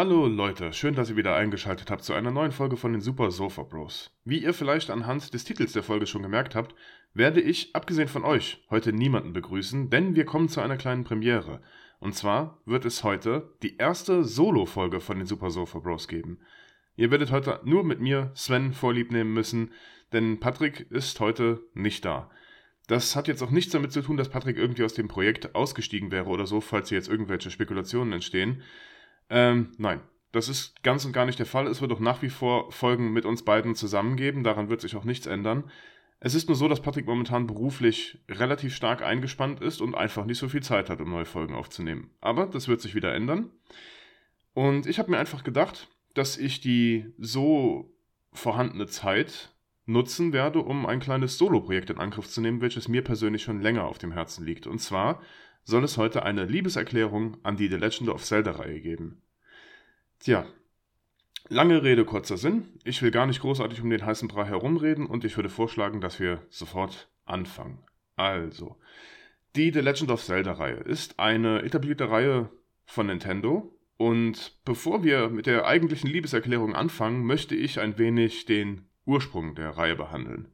Hallo Leute, schön, dass ihr wieder eingeschaltet habt zu einer neuen Folge von den Super Sofa Bros. Wie ihr vielleicht anhand des Titels der Folge schon gemerkt habt, werde ich, abgesehen von euch, heute niemanden begrüßen, denn wir kommen zu einer kleinen Premiere. Und zwar wird es heute die erste Solo-Folge von den Super Sofa Bros geben. Ihr werdet heute nur mit mir, Sven, vorlieb nehmen müssen, denn Patrick ist heute nicht da. Das hat jetzt auch nichts damit zu tun, dass Patrick irgendwie aus dem Projekt ausgestiegen wäre oder so, falls hier jetzt irgendwelche Spekulationen entstehen. Ähm, nein, das ist ganz und gar nicht der Fall. Es wird auch nach wie vor Folgen mit uns beiden zusammengeben. Daran wird sich auch nichts ändern. Es ist nur so, dass Patrick momentan beruflich relativ stark eingespannt ist und einfach nicht so viel Zeit hat, um neue Folgen aufzunehmen. Aber das wird sich wieder ändern. Und ich habe mir einfach gedacht, dass ich die so vorhandene Zeit nutzen werde, um ein kleines Solo-Projekt in Angriff zu nehmen, welches mir persönlich schon länger auf dem Herzen liegt. Und zwar soll es heute eine Liebeserklärung an die The Legend of Zelda-Reihe geben. Tja, lange Rede, kurzer Sinn. Ich will gar nicht großartig um den heißen Brei herumreden und ich würde vorschlagen, dass wir sofort anfangen. Also, die The Legend of Zelda-Reihe ist eine etablierte Reihe von Nintendo. Und bevor wir mit der eigentlichen Liebeserklärung anfangen, möchte ich ein wenig den Ursprung der Reihe behandeln.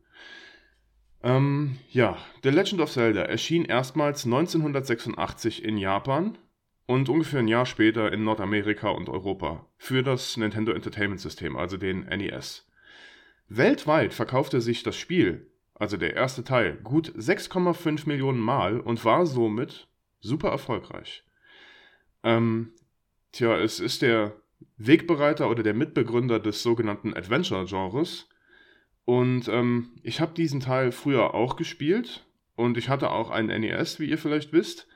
Ähm, ja, The Legend of Zelda erschien erstmals 1986 in Japan und ungefähr ein Jahr später in Nordamerika und Europa für das Nintendo Entertainment System, also den NES. Weltweit verkaufte sich das Spiel, also der erste Teil, gut 6,5 Millionen Mal und war somit super erfolgreich. Ähm, tja, es ist der Wegbereiter oder der Mitbegründer des sogenannten Adventure-Genres und ähm, ich habe diesen Teil früher auch gespielt und ich hatte auch einen NES, wie ihr vielleicht wisst.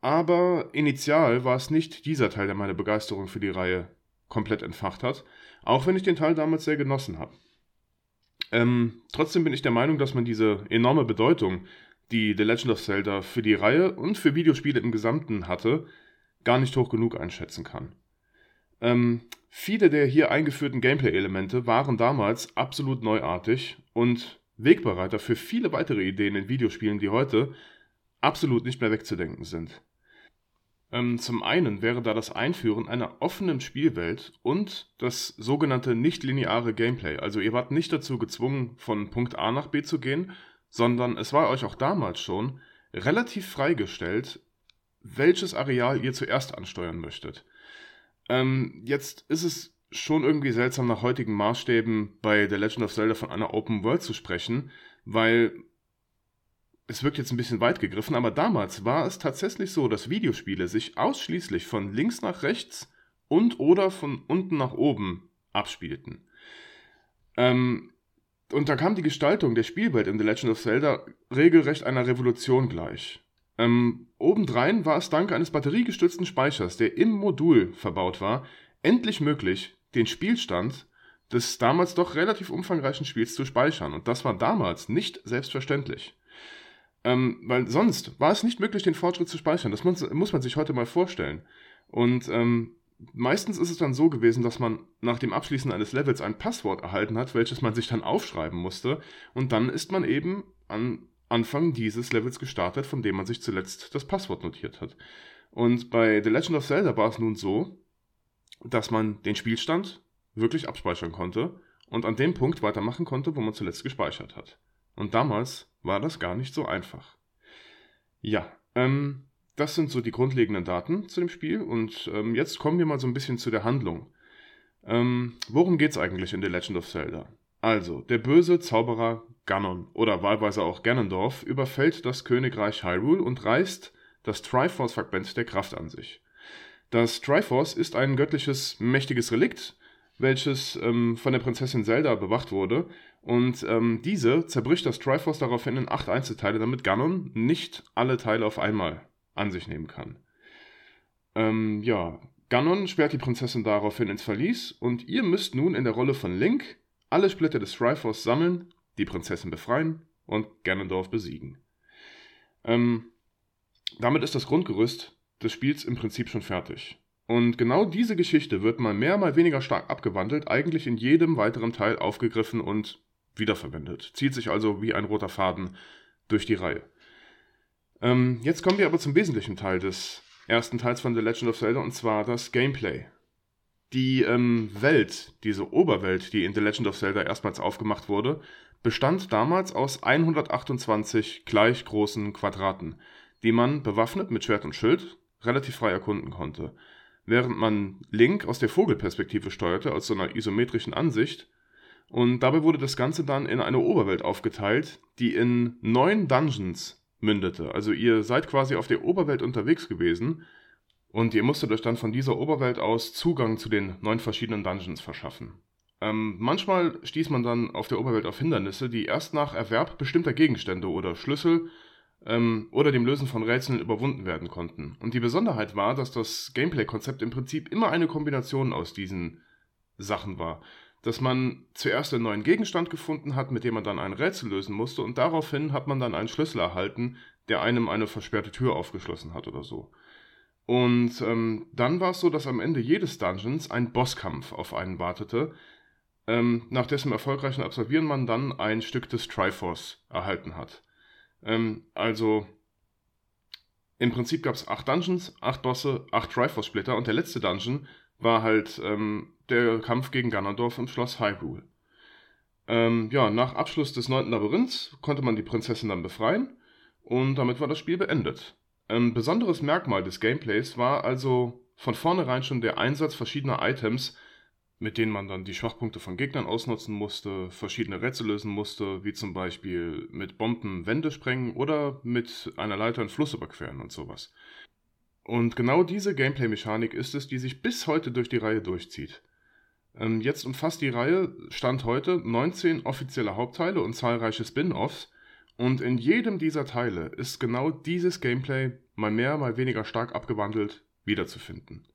Aber initial war es nicht dieser Teil, der meine Begeisterung für die Reihe komplett entfacht hat, auch wenn ich den Teil damals sehr genossen habe. Ähm, trotzdem bin ich der Meinung, dass man diese enorme Bedeutung, die The Legend of Zelda für die Reihe und für Videospiele im Gesamten hatte, gar nicht hoch genug einschätzen kann. Ähm, viele der hier eingeführten Gameplay-Elemente waren damals absolut neuartig und Wegbereiter für viele weitere Ideen in Videospielen, die heute absolut nicht mehr wegzudenken sind. Ähm, zum einen wäre da das Einführen einer offenen Spielwelt und das sogenannte nicht-lineare Gameplay. Also ihr wart nicht dazu gezwungen, von Punkt A nach B zu gehen, sondern es war euch auch damals schon relativ freigestellt, welches Areal ihr zuerst ansteuern möchtet. Ähm, jetzt ist es schon irgendwie seltsam, nach heutigen Maßstäben bei The Legend of Zelda von einer Open World zu sprechen, weil es wirkt jetzt ein bisschen weit gegriffen, aber damals war es tatsächlich so, dass Videospiele sich ausschließlich von links nach rechts und oder von unten nach oben abspielten. Ähm, und da kam die Gestaltung der Spielwelt in The Legend of Zelda regelrecht einer Revolution gleich. Ähm, obendrein war es dank eines batteriegestützten Speichers, der im Modul verbaut war, endlich möglich, den Spielstand des damals doch relativ umfangreichen Spiels zu speichern. Und das war damals nicht selbstverständlich. Ähm, weil sonst war es nicht möglich, den Fortschritt zu speichern. Das muss, muss man sich heute mal vorstellen. Und ähm, meistens ist es dann so gewesen, dass man nach dem Abschließen eines Levels ein Passwort erhalten hat, welches man sich dann aufschreiben musste. Und dann ist man eben an Anfang dieses Levels gestartet, von dem man sich zuletzt das Passwort notiert hat. Und bei The Legend of Zelda war es nun so, dass man den Spielstand wirklich abspeichern konnte und an dem Punkt weitermachen konnte, wo man zuletzt gespeichert hat. Und damals war das gar nicht so einfach. Ja, ähm, das sind so die grundlegenden Daten zu dem Spiel und ähm, jetzt kommen wir mal so ein bisschen zu der Handlung. Ähm, worum es eigentlich in The Legend of Zelda? Also, der böse Zauberer Ganon oder wahlweise auch Ganondorf überfällt das Königreich Hyrule und reißt das Triforce-Fragment der Kraft an sich. Das Triforce ist ein göttliches, mächtiges Relikt, welches ähm, von der Prinzessin Zelda bewacht wurde. Und ähm, diese zerbricht das Triforce daraufhin in acht Einzelteile, damit Ganon nicht alle Teile auf einmal an sich nehmen kann. Ähm, ja, Ganon sperrt die Prinzessin daraufhin ins Verlies und ihr müsst nun in der Rolle von Link alle Splitter des Triforce sammeln, die Prinzessin befreien und Ganondorf besiegen. Ähm, damit ist das Grundgerüst des Spiels im Prinzip schon fertig. Und genau diese Geschichte wird mal mehr, mal weniger stark abgewandelt, eigentlich in jedem weiteren Teil aufgegriffen und wiederverwendet. Zieht sich also wie ein roter Faden durch die Reihe. Ähm, jetzt kommen wir aber zum wesentlichen Teil des ersten Teils von The Legend of Zelda und zwar das Gameplay. Die ähm, Welt, diese Oberwelt, die in The Legend of Zelda erstmals aufgemacht wurde, bestand damals aus 128 gleich großen Quadraten, die man bewaffnet mit Schwert und Schild relativ frei erkunden konnte. Während man Link aus der Vogelperspektive steuerte, aus so einer isometrischen Ansicht, und dabei wurde das Ganze dann in eine Oberwelt aufgeteilt, die in neun Dungeons mündete. Also ihr seid quasi auf der Oberwelt unterwegs gewesen und ihr musstet euch dann von dieser Oberwelt aus Zugang zu den neun verschiedenen Dungeons verschaffen. Ähm, manchmal stieß man dann auf der Oberwelt auf Hindernisse, die erst nach Erwerb bestimmter Gegenstände oder Schlüssel ähm, oder dem Lösen von Rätseln überwunden werden konnten. Und die Besonderheit war, dass das Gameplay-Konzept im Prinzip immer eine Kombination aus diesen Sachen war. Dass man zuerst einen neuen Gegenstand gefunden hat, mit dem man dann ein Rätsel lösen musste, und daraufhin hat man dann einen Schlüssel erhalten, der einem eine versperrte Tür aufgeschlossen hat oder so. Und ähm, dann war es so, dass am Ende jedes Dungeons ein Bosskampf auf einen wartete, ähm, nach dessen erfolgreichen Absolvieren man dann ein Stück des Triforce erhalten hat. Ähm, also im Prinzip gab es acht Dungeons, acht Bosse, acht Triforce-Splitter und der letzte Dungeon war halt ähm, der Kampf gegen Ganondorf im Schloss Hyrule. Ähm, ja, nach Abschluss des neunten Labyrinths konnte man die Prinzessin dann befreien und damit war das Spiel beendet. Ein besonderes Merkmal des Gameplays war also von vornherein schon der Einsatz verschiedener Items, mit denen man dann die Schwachpunkte von Gegnern ausnutzen musste, verschiedene Rätsel lösen musste, wie zum Beispiel mit Bomben Wände sprengen oder mit einer Leiter einen Fluss überqueren und sowas. Und genau diese Gameplay-Mechanik ist es, die sich bis heute durch die Reihe durchzieht. Ähm, jetzt umfasst die Reihe, Stand heute, 19 offizielle Hauptteile und zahlreiche Spin-offs, und in jedem dieser Teile ist genau dieses Gameplay mal mehr, mal weniger stark abgewandelt wiederzufinden.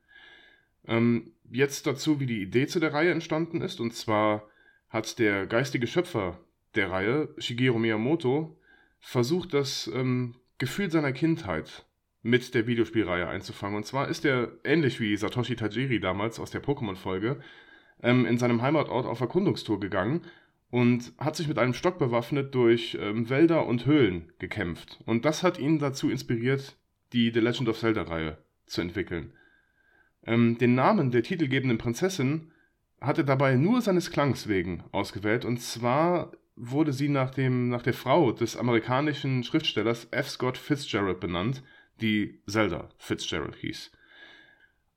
Ähm, jetzt dazu, wie die Idee zu der Reihe entstanden ist. Und zwar hat der geistige Schöpfer der Reihe, Shigeru Miyamoto, versucht, das ähm, Gefühl seiner Kindheit mit der Videospielreihe einzufangen. Und zwar ist er ähnlich wie Satoshi Tajiri damals aus der Pokémon-Folge ähm, in seinem Heimatort auf Erkundungstour gegangen und hat sich mit einem Stock bewaffnet durch ähm, Wälder und Höhlen gekämpft. Und das hat ihn dazu inspiriert, die The Legend of Zelda-Reihe zu entwickeln. Ähm, den Namen der titelgebenden Prinzessin hat er dabei nur seines Klangs wegen ausgewählt. Und zwar wurde sie nach, dem, nach der Frau des amerikanischen Schriftstellers F. Scott Fitzgerald benannt, die Zelda Fitzgerald hieß.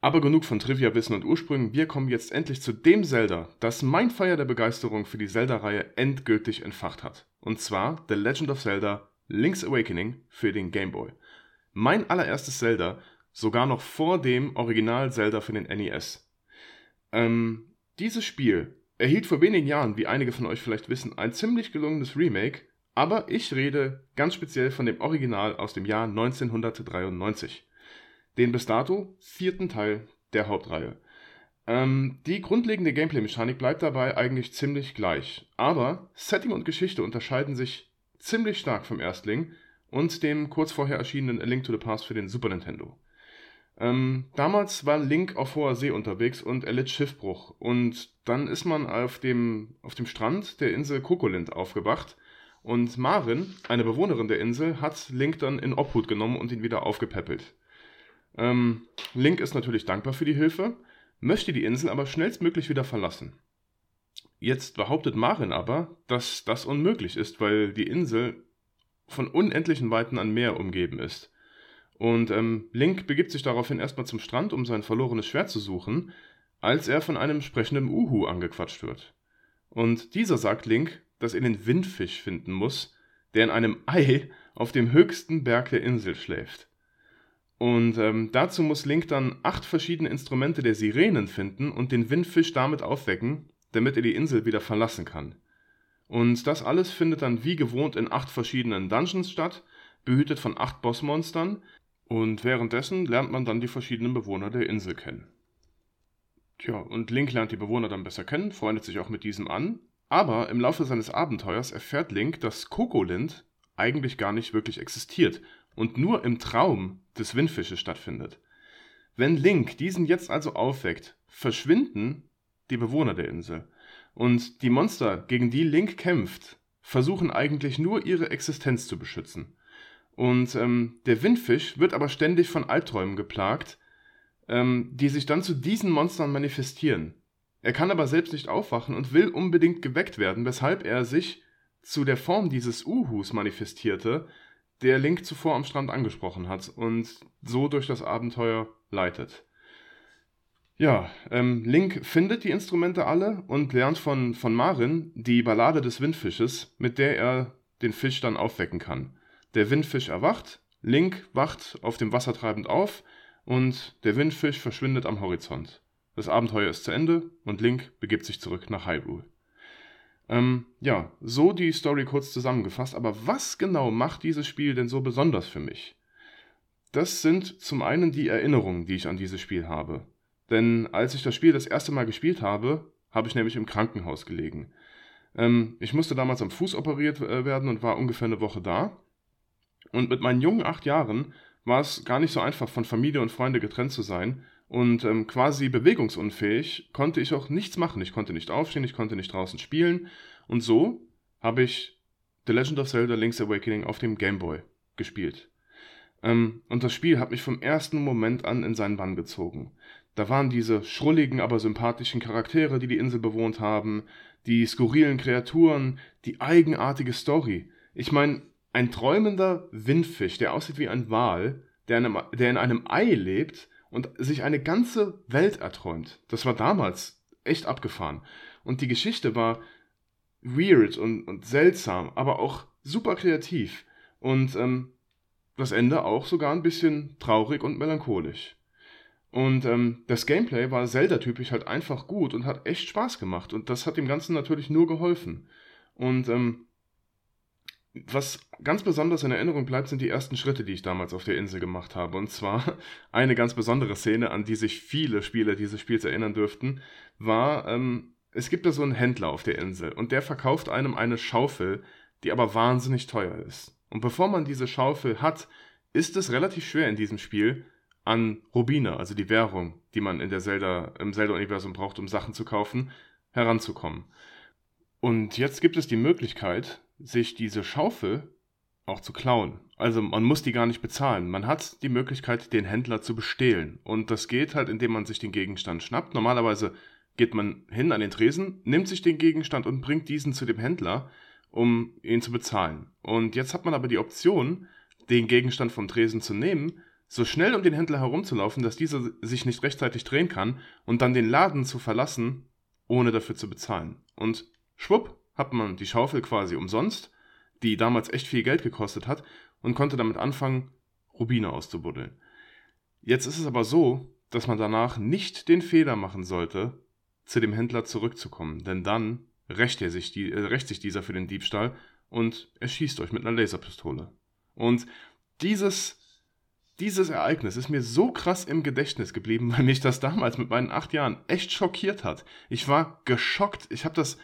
Aber genug von Trivia-Wissen und Ursprüngen, wir kommen jetzt endlich zu dem Zelda, das mein Feuer der Begeisterung für die Zelda-Reihe endgültig entfacht hat. Und zwar The Legend of Zelda Link's Awakening für den Game Boy. Mein allererstes Zelda sogar noch vor dem Original Zelda für den NES. Ähm, dieses Spiel erhielt vor wenigen Jahren, wie einige von euch vielleicht wissen, ein ziemlich gelungenes Remake, aber ich rede ganz speziell von dem Original aus dem Jahr 1993. Den bis dato vierten Teil der Hauptreihe. Ähm, die grundlegende Gameplay-Mechanik bleibt dabei eigentlich ziemlich gleich, aber Setting und Geschichte unterscheiden sich ziemlich stark vom Erstling und dem kurz vorher erschienenen A Link to the Past für den Super Nintendo. Ähm, damals war Link auf hoher See unterwegs und erlitt Schiffbruch. Und dann ist man auf dem, auf dem Strand der Insel Kokolind aufgewacht. Und Marin, eine Bewohnerin der Insel, hat Link dann in Obhut genommen und ihn wieder aufgepäppelt. Ähm, Link ist natürlich dankbar für die Hilfe, möchte die Insel aber schnellstmöglich wieder verlassen. Jetzt behauptet Marin aber, dass das unmöglich ist, weil die Insel von unendlichen Weiten an Meer umgeben ist. Und ähm, Link begibt sich daraufhin erstmal zum Strand, um sein verlorenes Schwert zu suchen, als er von einem sprechenden Uhu angequatscht wird. Und dieser sagt Link, dass er den Windfisch finden muss, der in einem Ei auf dem höchsten Berg der Insel schläft. Und ähm, dazu muss Link dann acht verschiedene Instrumente der Sirenen finden und den Windfisch damit aufwecken, damit er die Insel wieder verlassen kann. Und das alles findet dann wie gewohnt in acht verschiedenen Dungeons statt, behütet von acht Bossmonstern, und währenddessen lernt man dann die verschiedenen Bewohner der Insel kennen. Tja, und Link lernt die Bewohner dann besser kennen, freundet sich auch mit diesem an, aber im Laufe seines Abenteuers erfährt Link, dass Kokolind eigentlich gar nicht wirklich existiert und nur im Traum des Windfisches stattfindet. Wenn Link diesen jetzt also aufweckt, verschwinden die Bewohner der Insel. Und die Monster, gegen die Link kämpft, versuchen eigentlich nur ihre Existenz zu beschützen. Und ähm, der Windfisch wird aber ständig von Albträumen geplagt, ähm, die sich dann zu diesen Monstern manifestieren. Er kann aber selbst nicht aufwachen und will unbedingt geweckt werden, weshalb er sich zu der Form dieses Uhus manifestierte, der Link zuvor am Strand angesprochen hat und so durch das Abenteuer leitet. Ja, ähm, Link findet die Instrumente alle und lernt von, von Marin die Ballade des Windfisches, mit der er den Fisch dann aufwecken kann. Der Windfisch erwacht, Link wacht auf dem Wasser treibend auf und der Windfisch verschwindet am Horizont. Das Abenteuer ist zu Ende und Link begibt sich zurück nach Hyrule. Ähm, ja, so die Story kurz zusammengefasst, aber was genau macht dieses Spiel denn so besonders für mich? Das sind zum einen die Erinnerungen, die ich an dieses Spiel habe. Denn als ich das Spiel das erste Mal gespielt habe, habe ich nämlich im Krankenhaus gelegen. Ähm, ich musste damals am Fuß operiert äh, werden und war ungefähr eine Woche da. Und mit meinen jungen acht Jahren war es gar nicht so einfach, von Familie und Freunde getrennt zu sein. Und ähm, quasi bewegungsunfähig konnte ich auch nichts machen. Ich konnte nicht aufstehen, ich konnte nicht draußen spielen. Und so habe ich The Legend of Zelda Link's Awakening auf dem Game Boy gespielt. Ähm, und das Spiel hat mich vom ersten Moment an in seinen Bann gezogen. Da waren diese schrulligen, aber sympathischen Charaktere, die die Insel bewohnt haben, die skurrilen Kreaturen, die eigenartige Story. Ich meine, ein träumender Windfisch, der aussieht wie ein Wal, der in, einem, der in einem Ei lebt und sich eine ganze Welt erträumt. Das war damals echt abgefahren. Und die Geschichte war weird und, und seltsam, aber auch super kreativ. Und ähm, das Ende auch sogar ein bisschen traurig und melancholisch. Und ähm, das Gameplay war Zelda-typisch halt einfach gut und hat echt Spaß gemacht. Und das hat dem Ganzen natürlich nur geholfen. Und ähm, was ganz besonders in Erinnerung bleibt, sind die ersten Schritte, die ich damals auf der Insel gemacht habe. Und zwar eine ganz besondere Szene, an die sich viele Spieler dieses Spiels erinnern dürften, war, ähm, es gibt da so einen Händler auf der Insel und der verkauft einem eine Schaufel, die aber wahnsinnig teuer ist. Und bevor man diese Schaufel hat, ist es relativ schwer in diesem Spiel, an Rubine, also die Währung, die man in der Zelda, im Zelda-Universum braucht, um Sachen zu kaufen, heranzukommen. Und jetzt gibt es die Möglichkeit, sich diese Schaufel auch zu klauen. Also man muss die gar nicht bezahlen. Man hat die Möglichkeit, den Händler zu bestehlen. Und das geht halt, indem man sich den Gegenstand schnappt. Normalerweise geht man hin an den Tresen, nimmt sich den Gegenstand und bringt diesen zu dem Händler, um ihn zu bezahlen. Und jetzt hat man aber die Option, den Gegenstand vom Tresen zu nehmen, so schnell um den Händler herumzulaufen, dass dieser sich nicht rechtzeitig drehen kann und dann den Laden zu verlassen, ohne dafür zu bezahlen. Und schwupp, hat man die Schaufel quasi umsonst, die damals echt viel Geld gekostet hat, und konnte damit anfangen, Rubine auszubuddeln. Jetzt ist es aber so, dass man danach nicht den Fehler machen sollte, zu dem Händler zurückzukommen, denn dann rächt, er sich, die, äh, rächt sich dieser für den Diebstahl und erschießt euch mit einer Laserpistole. Und dieses, dieses Ereignis ist mir so krass im Gedächtnis geblieben, weil mich das damals mit meinen acht Jahren echt schockiert hat. Ich war geschockt. Ich habe das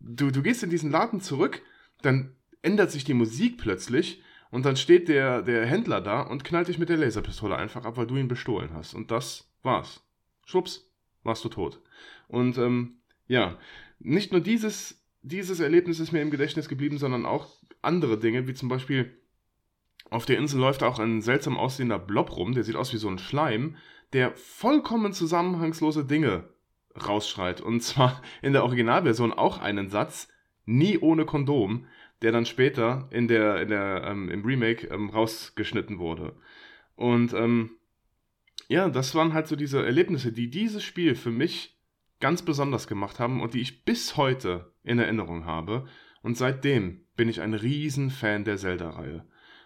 du, du gehst in diesen Laden zurück, dann ändert sich die Musik plötzlich und dann steht der, der Händler da und knallt dich mit der Laserpistole einfach ab, weil du ihn bestohlen hast. Und das war's. Schwupps, warst du tot. Und ähm, ja, nicht nur dieses, dieses Erlebnis ist mir im Gedächtnis geblieben, sondern auch andere Dinge, wie zum Beispiel auf der Insel läuft auch ein seltsam aussehender Blob rum, der sieht aus wie so ein Schleim, der vollkommen zusammenhangslose Dinge rausschreit. Und zwar in der Originalversion auch einen Satz, nie ohne Kondom, der dann später in der, in der, ähm, im Remake ähm, rausgeschnitten wurde. Und ähm, ja, das waren halt so diese Erlebnisse, die dieses Spiel für mich ganz besonders gemacht haben und die ich bis heute in Erinnerung habe. Und seitdem bin ich ein Riesenfan der Zelda-Reihe.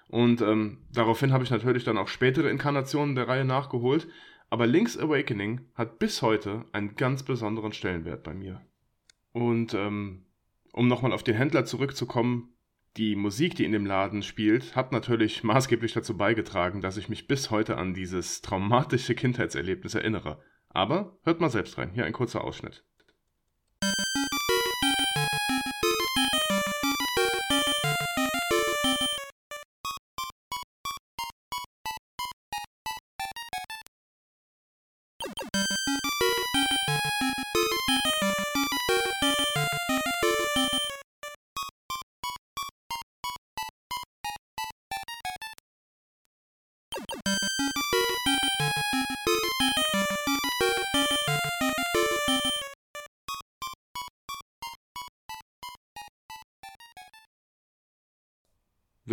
Und ähm, daraufhin habe ich natürlich dann auch spätere Inkarnationen der Reihe nachgeholt. Aber Link's Awakening hat bis heute einen ganz besonderen Stellenwert bei mir. Und ähm, um nochmal auf den Händler zurückzukommen, die Musik, die in dem Laden spielt, hat natürlich maßgeblich dazu beigetragen, dass ich mich bis heute an dieses traumatische Kindheitserlebnis erinnere. Aber hört mal selbst rein, hier ein kurzer Ausschnitt.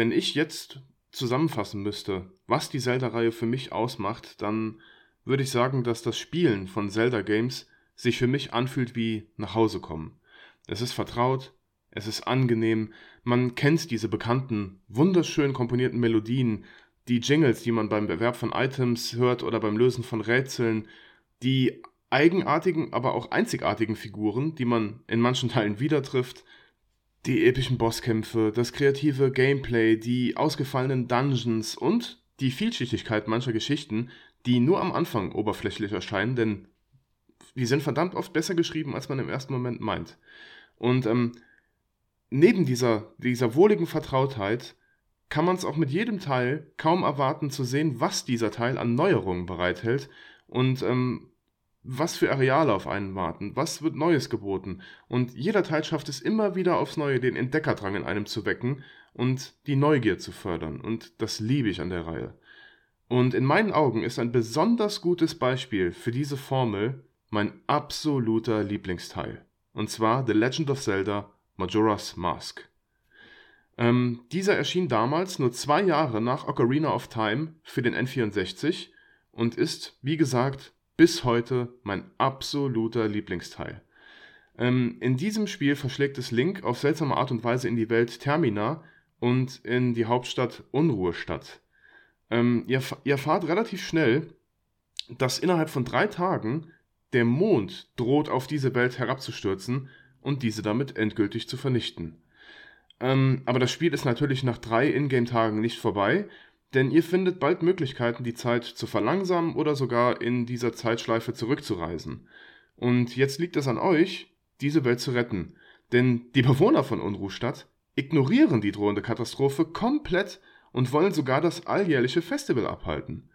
Wenn ich jetzt zusammenfassen müsste, was die Zelda-Reihe für mich ausmacht, dann würde ich sagen, dass das Spielen von Zelda-Games sich für mich anfühlt wie nach Hause kommen. Es ist vertraut, es ist angenehm, man kennt diese bekannten, wunderschön komponierten Melodien, die Jingles, die man beim Bewerb von Items hört oder beim Lösen von Rätseln, die eigenartigen, aber auch einzigartigen Figuren, die man in manchen Teilen wieder trifft, die epischen Bosskämpfe, das kreative Gameplay, die ausgefallenen Dungeons und die Vielschichtigkeit mancher Geschichten, die nur am Anfang oberflächlich erscheinen, denn die sind verdammt oft besser geschrieben, als man im ersten Moment meint. Und ähm, neben dieser, dieser wohligen Vertrautheit kann man es auch mit jedem Teil kaum erwarten zu sehen, was dieser Teil an Neuerungen bereithält und ähm, was für Areale auf einen warten, was wird Neues geboten. Und jeder Teil schafft es immer wieder aufs Neue, den Entdeckerdrang in einem zu wecken und die Neugier zu fördern. Und das liebe ich an der Reihe. Und in meinen Augen ist ein besonders gutes Beispiel für diese Formel mein absoluter Lieblingsteil. Und zwar The Legend of Zelda Majora's Mask. Ähm, dieser erschien damals nur zwei Jahre nach Ocarina of Time für den N64 und ist, wie gesagt, bis heute mein absoluter Lieblingsteil. Ähm, in diesem Spiel verschlägt es Link auf seltsame Art und Weise in die Welt Termina und in die Hauptstadt Unruhestadt. Ähm, ihr, ihr erfahrt relativ schnell, dass innerhalb von drei Tagen der Mond droht auf diese Welt herabzustürzen und diese damit endgültig zu vernichten. Ähm, aber das Spiel ist natürlich nach drei Ingame-Tagen nicht vorbei, denn ihr findet bald Möglichkeiten, die Zeit zu verlangsamen oder sogar in dieser Zeitschleife zurückzureisen. Und jetzt liegt es an euch, diese Welt zu retten. Denn die Bewohner von Unruhstadt ignorieren die drohende Katastrophe komplett und wollen sogar das alljährliche Festival abhalten.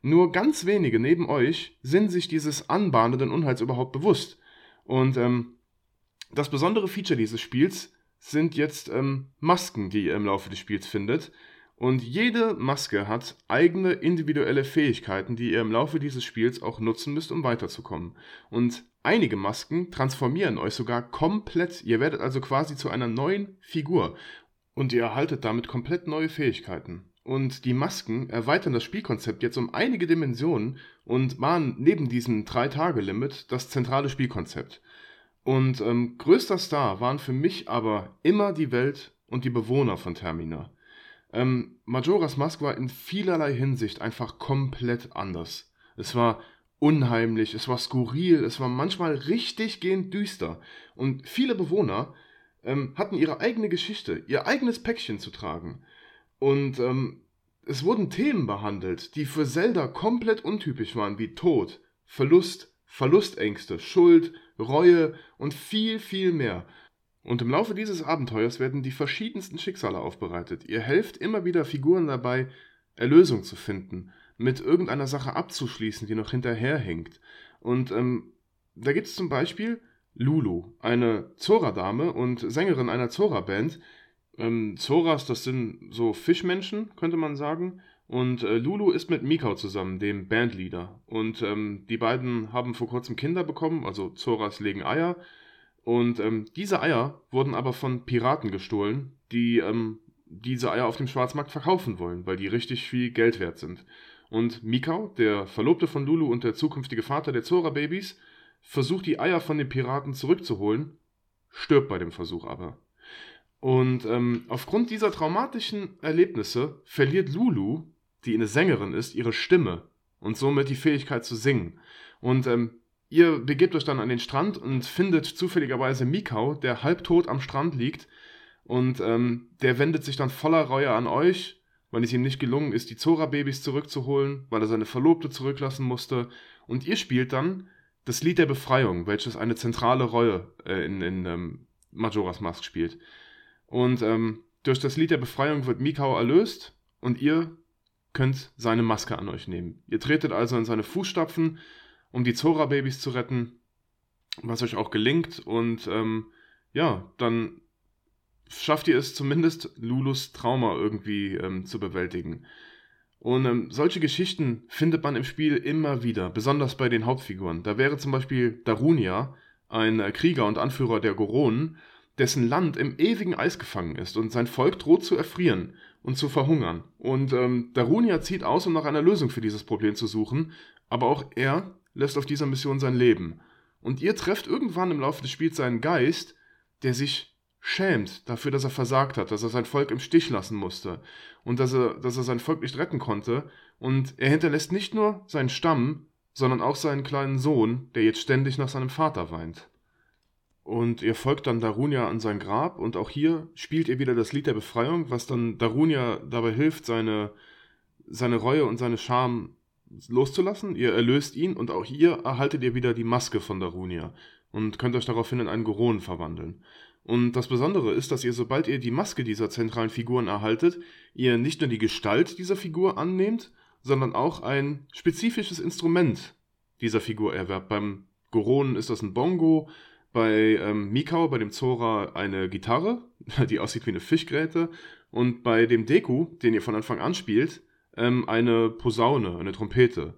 Nur ganz wenige neben euch sind sich dieses anbahnenden Unheils überhaupt bewusst. Und ähm, das besondere Feature dieses Spiels sind jetzt ähm, Masken, die ihr im Laufe des Spiels findet, und jede Maske hat eigene individuelle Fähigkeiten, die ihr im Laufe dieses Spiels auch nutzen müsst, um weiterzukommen. Und einige Masken transformieren euch sogar komplett. Ihr werdet also quasi zu einer neuen Figur. Und ihr erhaltet damit komplett neue Fähigkeiten. Und die Masken erweitern das Spielkonzept jetzt um einige Dimensionen und waren neben diesem 3-Tage-Limit das zentrale Spielkonzept. Und ähm, größter Star waren für mich aber immer die Welt und die Bewohner von Termina. Ähm, Majora's Mask war in vielerlei Hinsicht einfach komplett anders. Es war unheimlich, es war skurril, es war manchmal richtig gehend düster. Und viele Bewohner ähm, hatten ihre eigene Geschichte, ihr eigenes Päckchen zu tragen. Und ähm, es wurden Themen behandelt, die für Zelda komplett untypisch waren, wie Tod, Verlust, Verlustängste, Schuld, Reue und viel, viel mehr. Und im Laufe dieses Abenteuers werden die verschiedensten Schicksale aufbereitet. Ihr helft immer wieder Figuren dabei, Erlösung zu finden, mit irgendeiner Sache abzuschließen, die noch hinterherhängt. Und ähm, da gibt es zum Beispiel Lulu, eine Zora-Dame und Sängerin einer Zora-Band. Ähm, Zoras, das sind so Fischmenschen, könnte man sagen. Und äh, Lulu ist mit Mikau zusammen, dem Bandleader. Und ähm, die beiden haben vor kurzem Kinder bekommen, also Zoras legen Eier. Und ähm, diese Eier wurden aber von Piraten gestohlen, die ähm, diese Eier auf dem Schwarzmarkt verkaufen wollen, weil die richtig viel Geld wert sind. Und Mikau, der Verlobte von Lulu und der zukünftige Vater der Zora-Babys, versucht die Eier von den Piraten zurückzuholen, stirbt bei dem Versuch aber. Und ähm, aufgrund dieser traumatischen Erlebnisse verliert Lulu, die eine Sängerin ist, ihre Stimme und somit die Fähigkeit zu singen. Und ähm, Ihr begebt euch dann an den Strand und findet zufälligerweise Mikau, der halbtot am Strand liegt. Und ähm, der wendet sich dann voller Reue an euch, weil es ihm nicht gelungen ist, die Zora-Babys zurückzuholen, weil er seine Verlobte zurücklassen musste. Und ihr spielt dann das Lied der Befreiung, welches eine zentrale Rolle äh, in, in ähm, Majora's Mask spielt. Und ähm, durch das Lied der Befreiung wird Mikau erlöst und ihr könnt seine Maske an euch nehmen. Ihr tretet also in seine Fußstapfen um die Zora-Babys zu retten, was euch auch gelingt. Und ähm, ja, dann schafft ihr es zumindest, Lulus Trauma irgendwie ähm, zu bewältigen. Und ähm, solche Geschichten findet man im Spiel immer wieder, besonders bei den Hauptfiguren. Da wäre zum Beispiel Darunia, ein äh, Krieger und Anführer der Goronen, dessen Land im ewigen Eis gefangen ist und sein Volk droht zu erfrieren. und zu verhungern. Und ähm, Darunia zieht aus, um nach einer Lösung für dieses Problem zu suchen, aber auch er lässt auf dieser Mission sein Leben. Und ihr trefft irgendwann im Laufe des Spiels seinen Geist, der sich schämt dafür, dass er versagt hat, dass er sein Volk im Stich lassen musste und dass er, dass er sein Volk nicht retten konnte. Und er hinterlässt nicht nur seinen Stamm, sondern auch seinen kleinen Sohn, der jetzt ständig nach seinem Vater weint. Und ihr folgt dann Darunia an sein Grab und auch hier spielt ihr wieder das Lied der Befreiung, was dann Darunia dabei hilft, seine, seine Reue und seine Scham loszulassen. Ihr erlöst ihn und auch hier erhaltet ihr wieder die Maske von Darunia und könnt euch daraufhin in einen Goron verwandeln. Und das Besondere ist, dass ihr, sobald ihr die Maske dieser zentralen Figuren erhaltet, ihr nicht nur die Gestalt dieser Figur annehmt, sondern auch ein spezifisches Instrument dieser Figur erwerbt. Beim Goron ist das ein Bongo, bei ähm, Mikau, bei dem Zora, eine Gitarre, die aussieht wie eine Fischgräte, und bei dem Deku, den ihr von Anfang an spielt, ähm, eine Posaune, eine Trompete.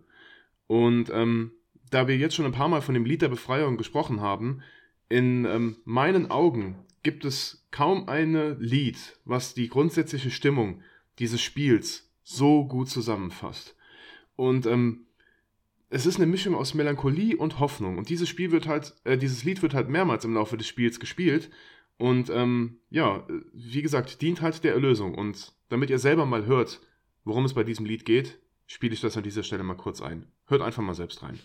Und ähm, da wir jetzt schon ein paar Mal von dem Lied der Befreiung gesprochen haben, in ähm, meinen Augen gibt es kaum ein Lied, was die grundsätzliche Stimmung dieses Spiels so gut zusammenfasst. Und ähm, es ist eine Mischung aus Melancholie und Hoffnung. Und dieses Spiel wird halt, äh, dieses Lied wird halt mehrmals im Laufe des Spiels gespielt. Und ähm, ja, wie gesagt, dient halt der Erlösung. Und damit ihr selber mal hört, worum es bei diesem Lied geht, spiele ich das an dieser Stelle mal kurz ein. Hört einfach mal selbst rein.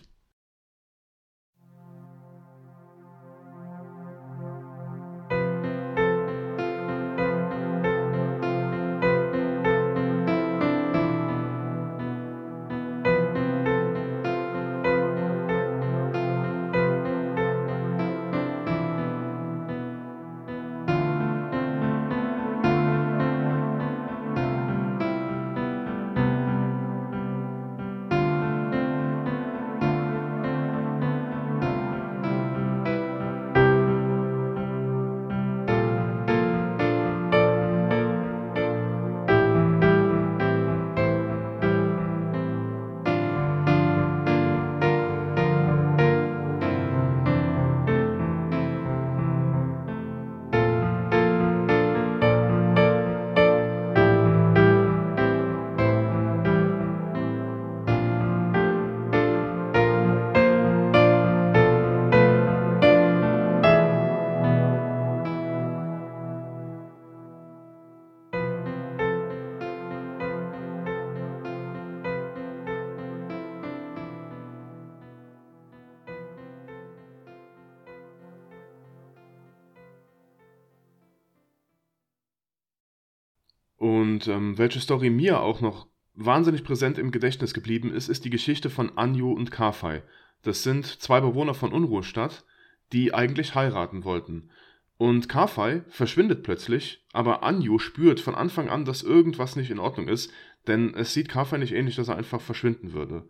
Und ähm, welche Story mir auch noch wahnsinnig präsent im Gedächtnis geblieben ist, ist die Geschichte von Anju und Kafei. Das sind zwei Bewohner von Unruhestadt, die eigentlich heiraten wollten. Und Kafei verschwindet plötzlich, aber Anju spürt von Anfang an, dass irgendwas nicht in Ordnung ist, denn es sieht Kafei nicht ähnlich, dass er einfach verschwinden würde.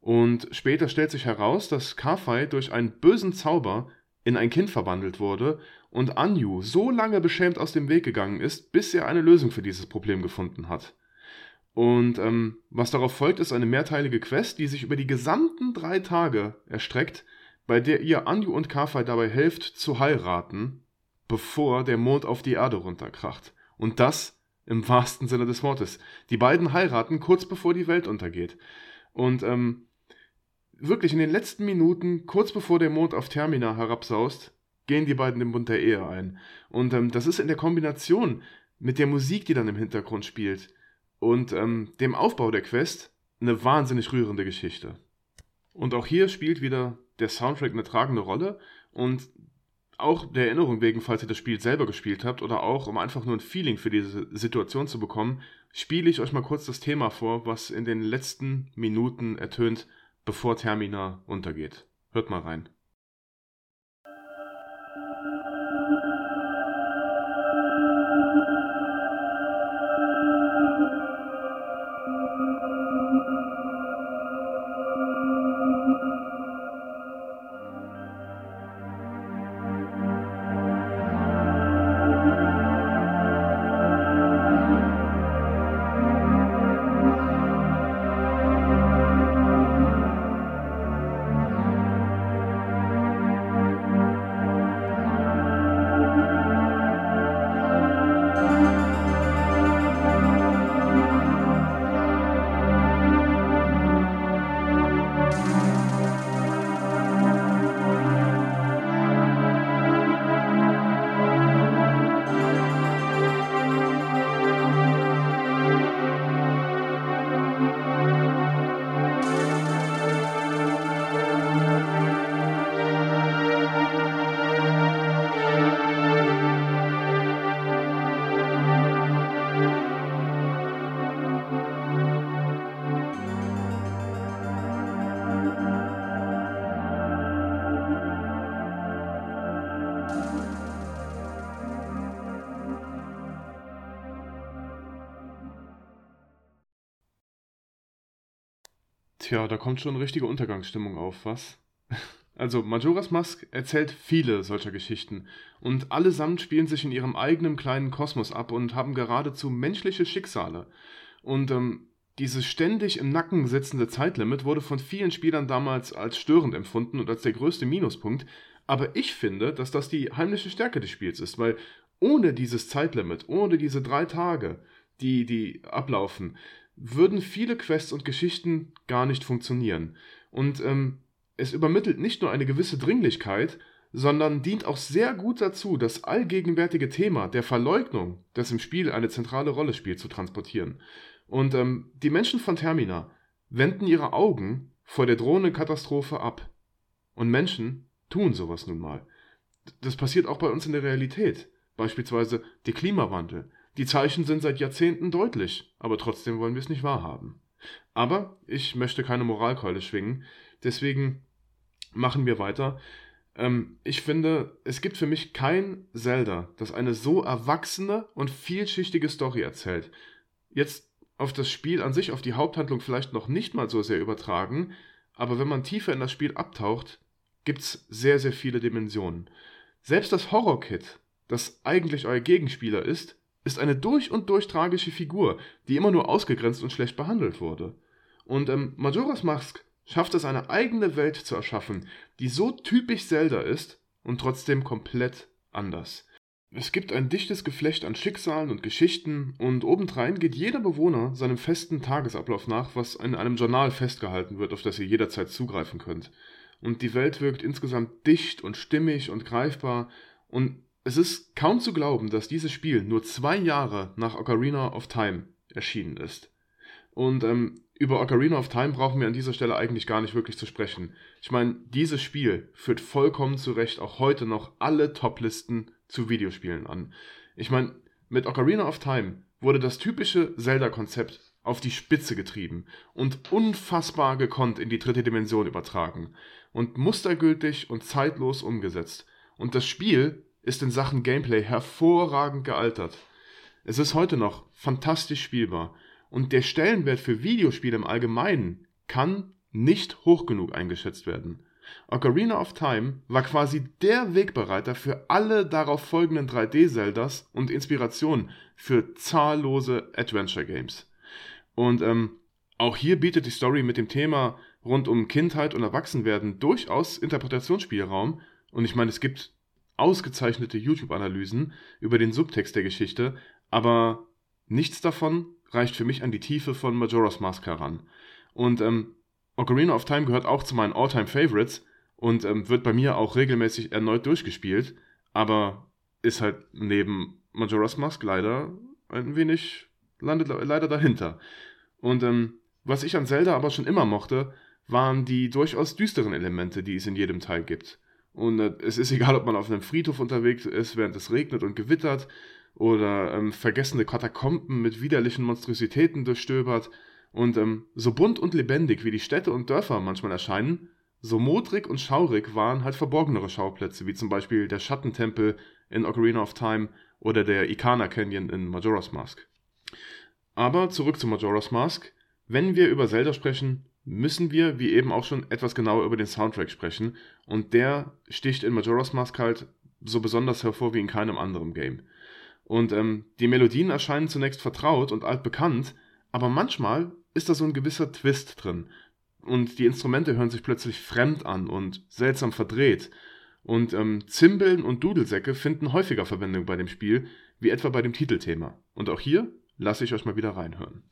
Und später stellt sich heraus, dass Kafei durch einen bösen Zauber in ein Kind verwandelt wurde und Anju so lange beschämt aus dem Weg gegangen ist, bis er eine Lösung für dieses Problem gefunden hat. Und ähm, was darauf folgt, ist eine mehrteilige Quest, die sich über die gesamten drei Tage erstreckt, bei der ihr Anju und Kafei dabei helft zu heiraten, bevor der Mond auf die Erde runterkracht. Und das im wahrsten Sinne des Wortes. Die beiden heiraten kurz bevor die Welt untergeht. Und ähm, wirklich in den letzten Minuten, kurz bevor der Mond auf Termina herabsaust, gehen die beiden den Bund der Ehe ein. Und ähm, das ist in der Kombination mit der Musik, die dann im Hintergrund spielt und ähm, dem Aufbau der Quest eine wahnsinnig rührende Geschichte. Und auch hier spielt wieder der Soundtrack eine tragende Rolle und auch der Erinnerung wegen, falls ihr das Spiel selber gespielt habt oder auch um einfach nur ein Feeling für diese Situation zu bekommen, spiele ich euch mal kurz das Thema vor, was in den letzten Minuten ertönt, bevor Termina untergeht. Hört mal rein. Tja, da kommt schon richtige Untergangsstimmung auf, was? Also, Majora's Mask erzählt viele solcher Geschichten und allesamt spielen sich in ihrem eigenen kleinen Kosmos ab und haben geradezu menschliche Schicksale. Und ähm, dieses ständig im Nacken sitzende Zeitlimit wurde von vielen Spielern damals als störend empfunden und als der größte Minuspunkt. Aber ich finde, dass das die heimliche Stärke des Spiels ist, weil ohne dieses Zeitlimit, ohne diese drei Tage, die, die ablaufen, würden viele Quests und Geschichten gar nicht funktionieren. Und ähm, es übermittelt nicht nur eine gewisse Dringlichkeit, sondern dient auch sehr gut dazu, das allgegenwärtige Thema der Verleugnung, das im Spiel eine zentrale Rolle spielt, zu transportieren. Und ähm, die Menschen von Termina wenden ihre Augen vor der drohenden Katastrophe ab. Und Menschen tun sowas nun mal. Das passiert auch bei uns in der Realität. Beispielsweise der Klimawandel, die Zeichen sind seit Jahrzehnten deutlich, aber trotzdem wollen wir es nicht wahrhaben. Aber ich möchte keine Moralkeule schwingen, deswegen machen wir weiter. Ähm, ich finde, es gibt für mich kein Zelda, das eine so erwachsene und vielschichtige Story erzählt. Jetzt auf das Spiel an sich, auf die Haupthandlung vielleicht noch nicht mal so sehr übertragen, aber wenn man tiefer in das Spiel abtaucht, gibt es sehr, sehr viele Dimensionen. Selbst das Horror-Kit, das eigentlich euer Gegenspieler ist, ist eine durch und durch tragische Figur, die immer nur ausgegrenzt und schlecht behandelt wurde. Und ähm, Majora's Mask schafft es, eine eigene Welt zu erschaffen, die so typisch Zelda ist und trotzdem komplett anders. Es gibt ein dichtes Geflecht an Schicksalen und Geschichten und obendrein geht jeder Bewohner seinem festen Tagesablauf nach, was in einem Journal festgehalten wird, auf das ihr jederzeit zugreifen könnt. Und die Welt wirkt insgesamt dicht und stimmig und greifbar und es ist kaum zu glauben, dass dieses Spiel nur zwei Jahre nach Ocarina of Time erschienen ist. Und ähm, über Ocarina of Time brauchen wir an dieser Stelle eigentlich gar nicht wirklich zu sprechen. Ich meine, dieses Spiel führt vollkommen zu Recht auch heute noch alle Toplisten zu Videospielen an. Ich meine, mit Ocarina of Time wurde das typische Zelda-Konzept auf die Spitze getrieben und unfassbar gekonnt in die dritte Dimension übertragen und mustergültig und zeitlos umgesetzt. Und das Spiel ist in Sachen Gameplay hervorragend gealtert. Es ist heute noch fantastisch spielbar und der Stellenwert für Videospiele im Allgemeinen kann nicht hoch genug eingeschätzt werden. Ocarina of Time war quasi der Wegbereiter für alle darauf folgenden 3D-Zeldas und Inspiration für zahllose Adventure-Games. Und ähm, auch hier bietet die Story mit dem Thema rund um Kindheit und Erwachsenwerden durchaus Interpretationsspielraum. Und ich meine, es gibt ausgezeichnete YouTube-Analysen über den Subtext der Geschichte, aber nichts davon reicht für mich an die Tiefe von Majora's Mask heran. Und ähm, Ocarina of Time gehört auch zu meinen All-Time Favorites und ähm, wird bei mir auch regelmäßig erneut durchgespielt, aber ist halt neben Majora's Mask leider ein wenig, landet leider dahinter. Und ähm, was ich an Zelda aber schon immer mochte, waren die durchaus düsteren Elemente, die es in jedem Teil gibt. Und äh, es ist egal, ob man auf einem Friedhof unterwegs ist, während es regnet und gewittert, oder ähm, vergessene Katakomben mit widerlichen Monstrositäten durchstöbert. Und ähm, so bunt und lebendig wie die Städte und Dörfer manchmal erscheinen, so modrig und schaurig waren halt verborgenere Schauplätze, wie zum Beispiel der Schattentempel in Ocarina of Time oder der Ikana Canyon in Majora's Mask. Aber zurück zu Majora's Mask. Wenn wir über Zelda sprechen, müssen wir, wie eben auch schon, etwas genauer über den Soundtrack sprechen. Und der sticht in Majora's Mask halt so besonders hervor wie in keinem anderen Game. Und ähm, die Melodien erscheinen zunächst vertraut und altbekannt, aber manchmal ist da so ein gewisser Twist drin. Und die Instrumente hören sich plötzlich fremd an und seltsam verdreht. Und ähm, Zimbeln und Dudelsäcke finden häufiger Verwendung bei dem Spiel, wie etwa bei dem Titelthema. Und auch hier lasse ich euch mal wieder reinhören.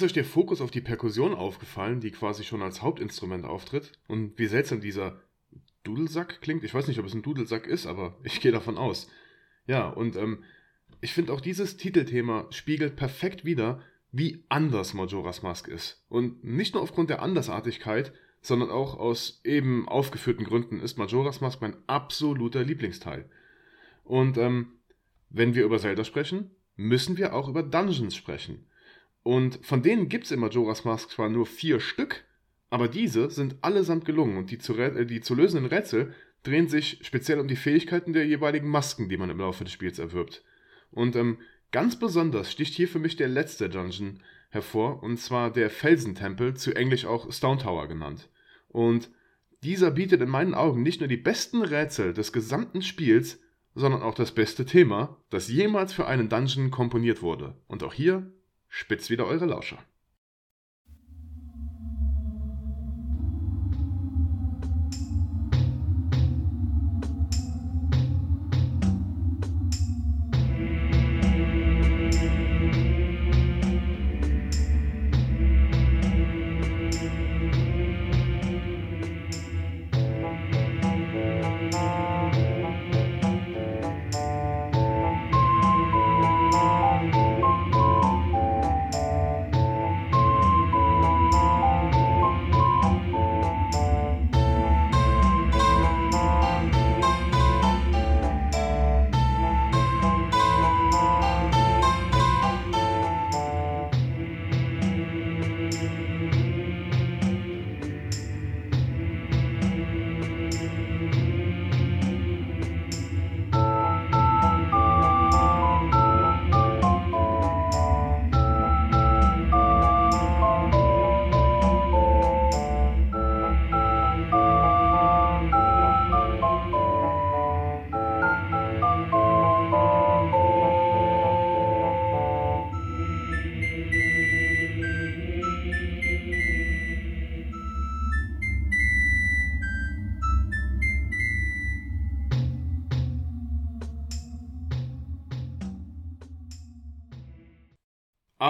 Ist euch der Fokus auf die Perkussion aufgefallen, die quasi schon als Hauptinstrument auftritt? Und wie seltsam dieser Dudelsack klingt? Ich weiß nicht, ob es ein Dudelsack ist, aber ich gehe davon aus. Ja, und ähm, ich finde auch dieses Titelthema spiegelt perfekt wider, wie anders Majora's Mask ist. Und nicht nur aufgrund der Andersartigkeit, sondern auch aus eben aufgeführten Gründen ist Majora's Mask mein absoluter Lieblingsteil. Und ähm, wenn wir über Zelda sprechen, müssen wir auch über Dungeons sprechen. Und von denen gibt es in Majora's Mask zwar nur vier Stück, aber diese sind allesamt gelungen und die zu, äh, die zu lösenden Rätsel drehen sich speziell um die Fähigkeiten der jeweiligen Masken, die man im Laufe des Spiels erwirbt. Und ähm, ganz besonders sticht hier für mich der letzte Dungeon hervor, und zwar der Felsentempel, zu Englisch auch Stone Tower genannt. Und dieser bietet in meinen Augen nicht nur die besten Rätsel des gesamten Spiels, sondern auch das beste Thema, das jemals für einen Dungeon komponiert wurde. Und auch hier spitzt wieder eure Lauscher.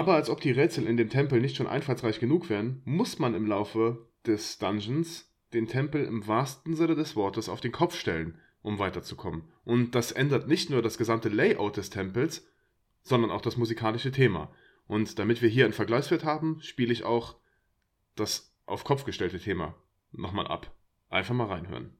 Aber als ob die Rätsel in dem Tempel nicht schon einfallsreich genug wären, muss man im Laufe des Dungeons den Tempel im wahrsten Sinne des Wortes auf den Kopf stellen, um weiterzukommen. Und das ändert nicht nur das gesamte Layout des Tempels, sondern auch das musikalische Thema. Und damit wir hier einen Vergleichswert haben, spiele ich auch das auf Kopf gestellte Thema nochmal ab. Einfach mal reinhören.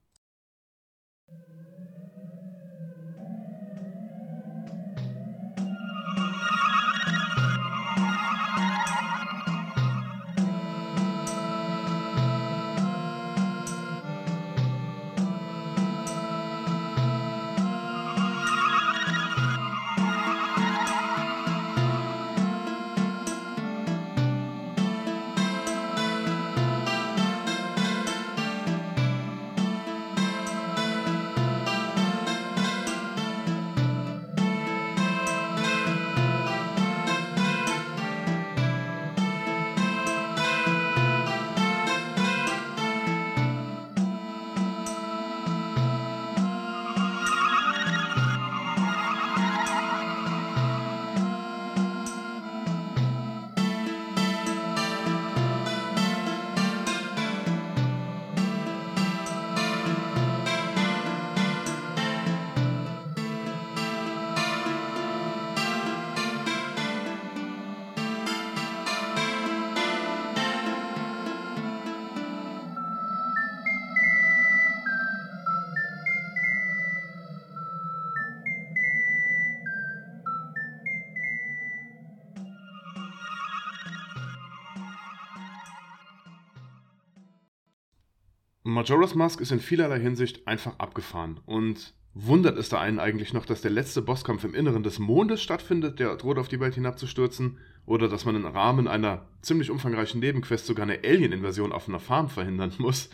Majora's Mask ist in vielerlei Hinsicht einfach abgefahren und wundert es da einen eigentlich noch, dass der letzte Bosskampf im Inneren des Mondes stattfindet, der droht auf die Welt hinabzustürzen, oder dass man im Rahmen einer ziemlich umfangreichen Nebenquest sogar eine Alien-Invasion auf einer Farm verhindern muss.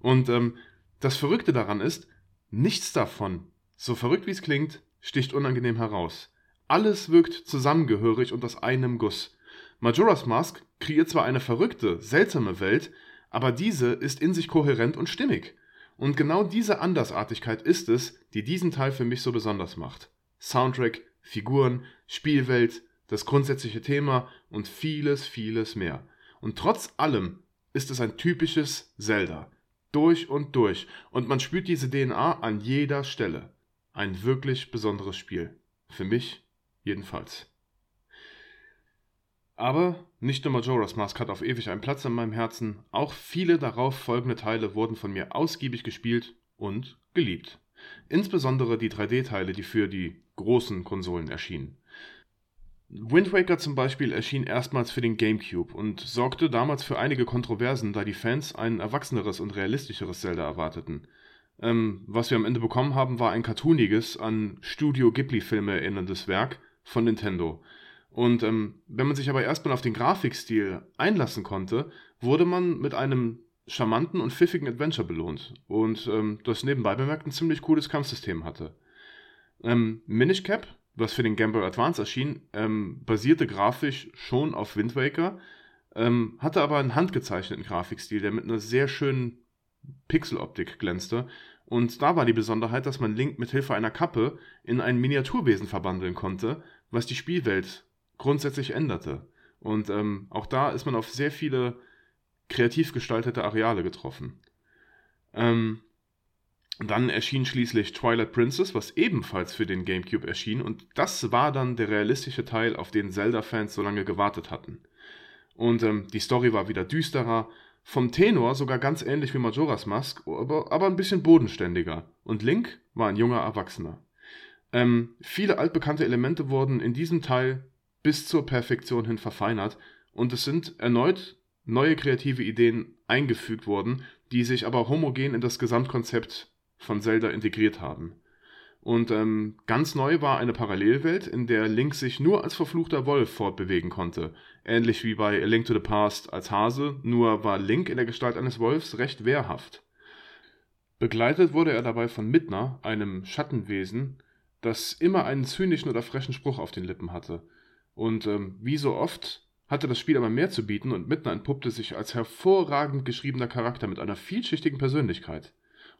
Und ähm, das Verrückte daran ist, nichts davon, so verrückt wie es klingt, sticht unangenehm heraus. Alles wirkt zusammengehörig und aus einem Guss. Majora's Mask kreiert zwar eine verrückte, seltsame Welt, aber diese ist in sich kohärent und stimmig. Und genau diese Andersartigkeit ist es, die diesen Teil für mich so besonders macht. Soundtrack, Figuren, Spielwelt, das grundsätzliche Thema und vieles, vieles mehr. Und trotz allem ist es ein typisches Zelda. Durch und durch. Und man spürt diese DNA an jeder Stelle. Ein wirklich besonderes Spiel. Für mich jedenfalls. Aber nicht nur Majora's Mask hat auf ewig einen Platz in meinem Herzen, auch viele darauf folgende Teile wurden von mir ausgiebig gespielt und geliebt. Insbesondere die 3D-Teile, die für die großen Konsolen erschienen. Wind Waker zum Beispiel erschien erstmals für den GameCube und sorgte damals für einige Kontroversen, da die Fans ein erwachseneres und realistischeres Zelda erwarteten. Ähm, was wir am Ende bekommen haben, war ein cartooniges, an Studio Ghibli-Filme erinnerndes Werk von Nintendo. Und ähm, wenn man sich aber erstmal auf den Grafikstil einlassen konnte, wurde man mit einem charmanten und pfiffigen Adventure belohnt und ähm, das nebenbei bemerkt ein ziemlich cooles Kampfsystem hatte. Ähm, Minish Cap was für den Game Boy Advance erschien, ähm, basierte grafisch schon auf Wind Waker, ähm, hatte aber einen handgezeichneten Grafikstil, der mit einer sehr schönen Pixeloptik glänzte. Und da war die Besonderheit, dass man Link mit Hilfe einer Kappe in ein Miniaturwesen verwandeln konnte, was die Spielwelt grundsätzlich änderte. Und ähm, auch da ist man auf sehr viele kreativ gestaltete Areale getroffen. Ähm, dann erschien schließlich Twilight Princess, was ebenfalls für den GameCube erschien, und das war dann der realistische Teil, auf den Zelda-Fans so lange gewartet hatten. Und ähm, die Story war wieder düsterer, vom Tenor sogar ganz ähnlich wie Majora's Mask, aber, aber ein bisschen bodenständiger. Und Link war ein junger Erwachsener. Ähm, viele altbekannte Elemente wurden in diesem Teil bis zur Perfektion hin verfeinert und es sind erneut neue kreative Ideen eingefügt worden, die sich aber homogen in das Gesamtkonzept von Zelda integriert haben. Und ähm, ganz neu war eine Parallelwelt, in der Link sich nur als verfluchter Wolf fortbewegen konnte. Ähnlich wie bei A Link to the Past als Hase, nur war Link in der Gestalt eines Wolfs recht wehrhaft. Begleitet wurde er dabei von Midna, einem Schattenwesen, das immer einen zynischen oder frechen Spruch auf den Lippen hatte. Und ähm, wie so oft hatte das Spiel aber mehr zu bieten und Midna entpuppte sich als hervorragend geschriebener Charakter mit einer vielschichtigen Persönlichkeit.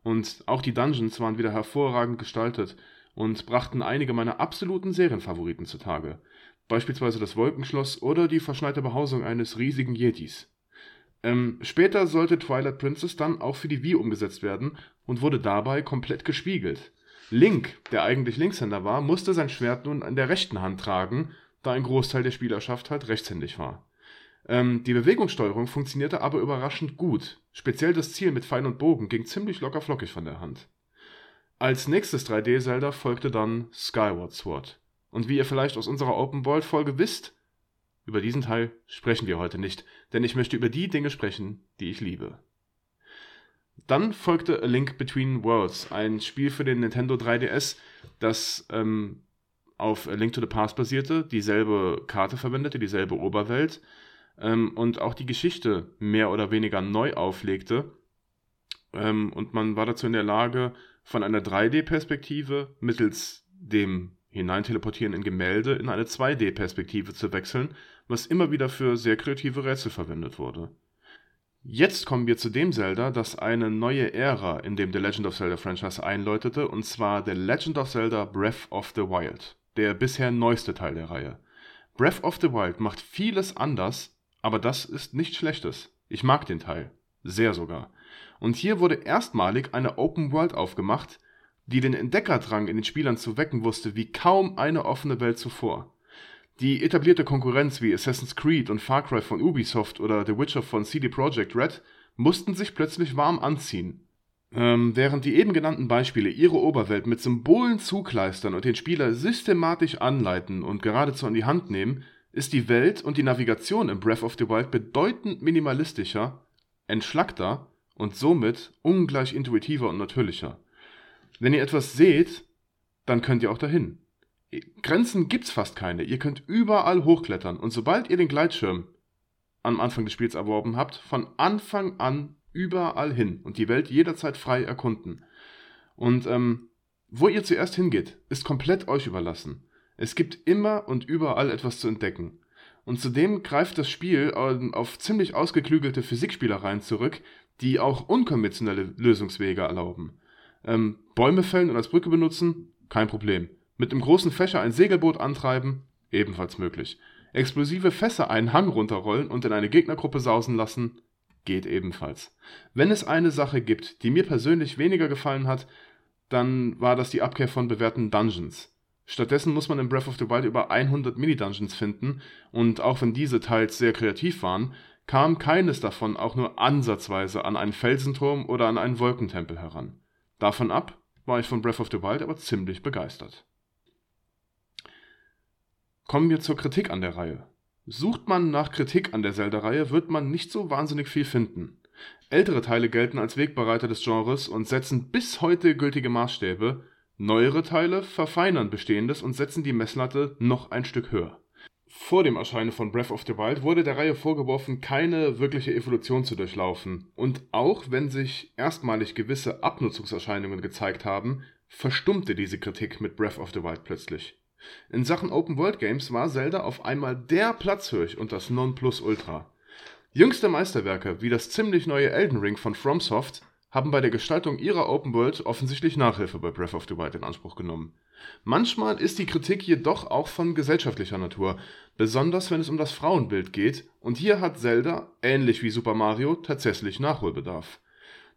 Und auch die Dungeons waren wieder hervorragend gestaltet und brachten einige meiner absoluten Serienfavoriten zutage. Beispielsweise das Wolkenschloss oder die verschneite Behausung eines riesigen Yetis. Ähm, später sollte Twilight Princess dann auch für die Wii umgesetzt werden und wurde dabei komplett gespiegelt. Link, der eigentlich Linkshänder war, musste sein Schwert nun in der rechten Hand tragen, da ein Großteil der Spielerschaft halt rechtshändig war. Ähm, die Bewegungssteuerung funktionierte aber überraschend gut. Speziell das Ziel mit Pfeil und Bogen ging ziemlich locker flockig von der Hand. Als nächstes 3D-Zelda folgte dann Skyward Sword. Und wie ihr vielleicht aus unserer Open World Folge wisst, über diesen Teil sprechen wir heute nicht, denn ich möchte über die Dinge sprechen, die ich liebe. Dann folgte A Link Between Worlds, ein Spiel für den Nintendo 3DS, das ähm, auf Link to the Past basierte, dieselbe Karte verwendete, dieselbe Oberwelt, ähm, und auch die Geschichte mehr oder weniger neu auflegte. Ähm, und man war dazu in der Lage, von einer 3D-Perspektive mittels dem Hineinteleportieren in Gemälde in eine 2D-Perspektive zu wechseln, was immer wieder für sehr kreative Rätsel verwendet wurde. Jetzt kommen wir zu dem Zelda, das eine neue Ära in dem The Legend of Zelda Franchise einläutete, und zwar The Legend of Zelda Breath of the Wild, der bisher neueste Teil der Reihe. Breath of the Wild macht vieles anders, aber das ist nichts Schlechtes. Ich mag den Teil. Sehr sogar. Und hier wurde erstmalig eine Open World aufgemacht, die den Entdeckerdrang in den Spielern zu wecken wusste wie kaum eine offene Welt zuvor. Die etablierte Konkurrenz wie Assassin's Creed und Far Cry von Ubisoft oder The Witcher von CD Projekt Red mussten sich plötzlich warm anziehen. Ähm, während die eben genannten Beispiele ihre Oberwelt mit Symbolen zukleistern und den Spieler systematisch anleiten und geradezu an die Hand nehmen, ist die Welt und die Navigation in Breath of the Wild bedeutend minimalistischer, entschlackter und somit ungleich intuitiver und natürlicher. Wenn ihr etwas seht, dann könnt ihr auch dahin. Grenzen gibt's fast keine. Ihr könnt überall hochklettern und sobald ihr den Gleitschirm am Anfang des Spiels erworben habt, von Anfang an überall hin und die Welt jederzeit frei erkunden. Und ähm, wo ihr zuerst hingeht, ist komplett euch überlassen. Es gibt immer und überall etwas zu entdecken. Und zudem greift das Spiel ähm, auf ziemlich ausgeklügelte Physikspielereien zurück, die auch unkonventionelle Lösungswege erlauben. Ähm, Bäume fällen und als Brücke benutzen? Kein Problem. Mit einem großen Fächer ein Segelboot antreiben? Ebenfalls möglich. Explosive Fässer einen Hang runterrollen und in eine Gegnergruppe sausen lassen? Geht ebenfalls. Wenn es eine Sache gibt, die mir persönlich weniger gefallen hat, dann war das die Abkehr von bewährten Dungeons. Stattdessen muss man in Breath of the Wild über 100 Mini-Dungeons finden und auch wenn diese teils sehr kreativ waren, kam keines davon auch nur ansatzweise an einen Felsenturm oder an einen Wolkentempel heran. Davon ab war ich von Breath of the Wild aber ziemlich begeistert. Kommen wir zur Kritik an der Reihe. Sucht man nach Kritik an der Zelda-Reihe, wird man nicht so wahnsinnig viel finden. Ältere Teile gelten als Wegbereiter des Genres und setzen bis heute gültige Maßstäbe, neuere Teile verfeinern bestehendes und setzen die Messlatte noch ein Stück höher. Vor dem Erscheinen von Breath of the Wild wurde der Reihe vorgeworfen, keine wirkliche Evolution zu durchlaufen. Und auch wenn sich erstmalig gewisse Abnutzungserscheinungen gezeigt haben, verstummte diese Kritik mit Breath of the Wild plötzlich. In Sachen Open World Games war Zelda auf einmal der Platzhirsch und das Nonplusultra. Jüngste Meisterwerke wie das ziemlich neue Elden Ring von FromSoft haben bei der Gestaltung ihrer Open World offensichtlich Nachhilfe bei Breath of the Wild in Anspruch genommen. Manchmal ist die Kritik jedoch auch von gesellschaftlicher Natur, besonders wenn es um das Frauenbild geht, und hier hat Zelda, ähnlich wie Super Mario, tatsächlich Nachholbedarf.